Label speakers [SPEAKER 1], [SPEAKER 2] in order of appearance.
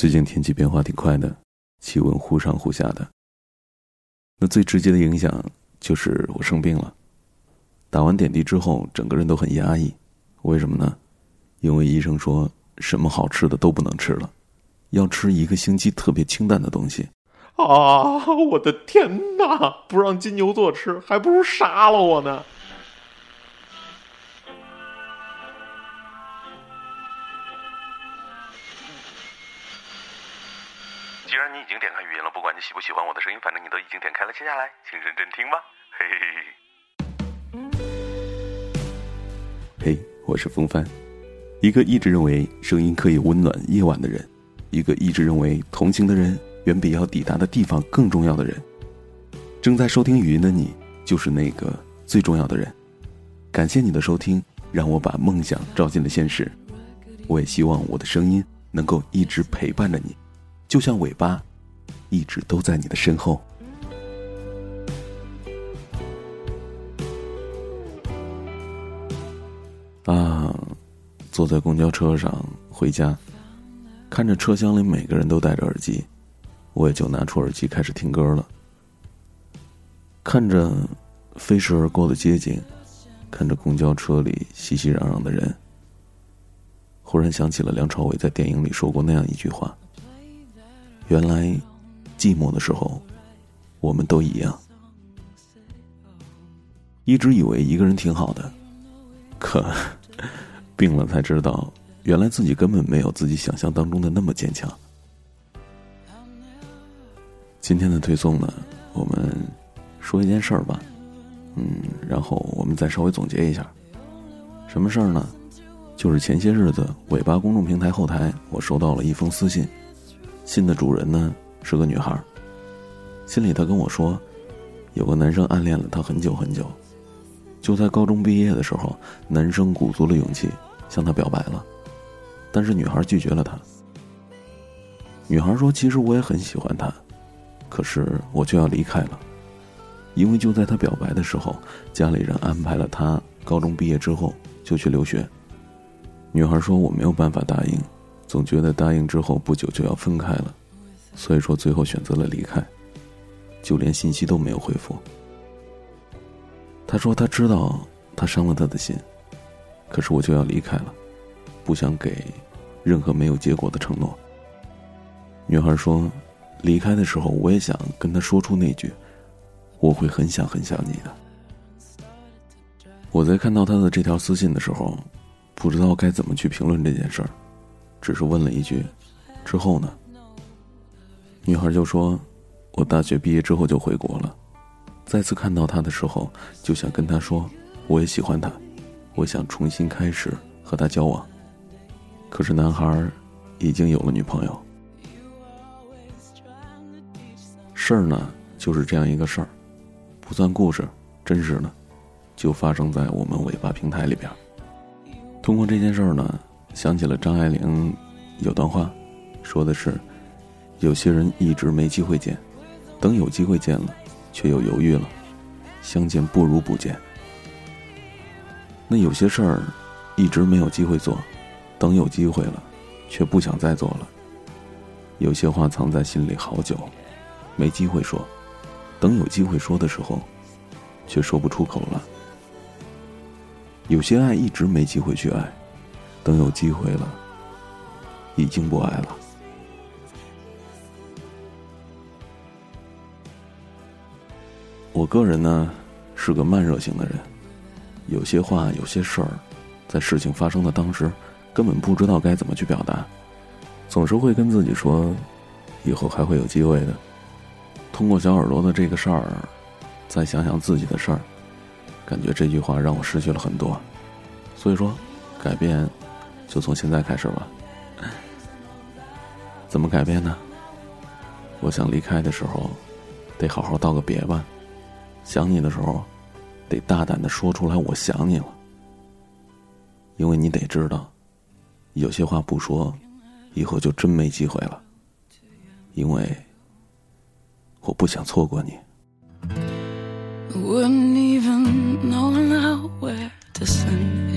[SPEAKER 1] 最近天气变化挺快的，气温忽上忽下的。那最直接的影响就是我生病了。打完点滴之后，整个人都很压抑。为什么呢？因为医生说什么好吃的都不能吃了，要吃一个星期特别清淡的东西。
[SPEAKER 2] 啊！我的天哪！不让金牛座吃，还不如杀了我呢。
[SPEAKER 3] 既然你已经点开语音了，不管你喜不喜欢我的声音，反正你都已经点开了，接下来请认真听吧。
[SPEAKER 1] 嘿嘿嘿。嘿，我是风帆，一个一直认为声音可以温暖夜晚的人，一个一直认为同情的人远比要抵达的地方更重要的人。正在收听语音的你，就是那个最重要的人。感谢你的收听，让我把梦想照进了现实。我也希望我的声音能够一直陪伴着你。就像尾巴，一直都在你的身后。啊，坐在公交车上回家，看着车厢里每个人都戴着耳机，我也就拿出耳机开始听歌了。看着飞驰而过的街景，看着公交车里熙熙攘攘的人，忽然想起了梁朝伟在电影里说过那样一句话。原来，寂寞的时候，我们都一样。一直以为一个人挺好的，可 病了才知道，原来自己根本没有自己想象当中的那么坚强。今天的推送呢，我们说一件事儿吧，嗯，然后我们再稍微总结一下，什么事儿呢？就是前些日子尾巴公众平台后台，我收到了一封私信。信的主人呢是个女孩。信里她跟我说，有个男生暗恋了她很久很久，就在高中毕业的时候，男生鼓足了勇气向她表白了，但是女孩拒绝了他。女孩说：“其实我也很喜欢他，可是我就要离开了，因为就在他表白的时候，家里人安排了他高中毕业之后就去留学。”女孩说：“我没有办法答应。”总觉得答应之后不久就要分开了，所以说最后选择了离开，就连信息都没有回复。他说他知道他伤了他的心，可是我就要离开了，不想给任何没有结果的承诺。女孩说，离开的时候我也想跟他说出那句，我会很想很想你的。我在看到他的这条私信的时候，不知道该怎么去评论这件事儿。只是问了一句：“之后呢？”女孩就说：“我大学毕业之后就回国了。再次看到他的时候，就想跟他说，我也喜欢他，我想重新开始和他交往。可是男孩已经有了女朋友。事儿呢，就是这样一个事儿，不算故事，真实的，就发生在我们尾巴平台里边。通过这件事儿呢。”想起了张爱玲有段话，说的是：有些人一直没机会见，等有机会见了，却又犹豫了。相见不如不见。那有些事儿一直没有机会做，等有机会了，却不想再做了。有些话藏在心里好久，没机会说，等有机会说的时候，却说不出口了。有些爱一直没机会去爱。等有机会了，已经不爱了。我个人呢，是个慢热型的人，有些话、有些事儿，在事情发生的当时，根本不知道该怎么去表达，总是会跟自己说，以后还会有机会的。通过小耳朵的这个事儿，再想想自己的事儿，感觉这句话让我失去了很多。所以说，改变。就从现在开始吧。怎么改变呢？我想离开的时候，得好好道个别吧。想你的时候，得大胆的说出来，我想你了。因为你得知道，有些话不说，以后就真没机会了。因为我不想错过你。wouldn't even know now where to send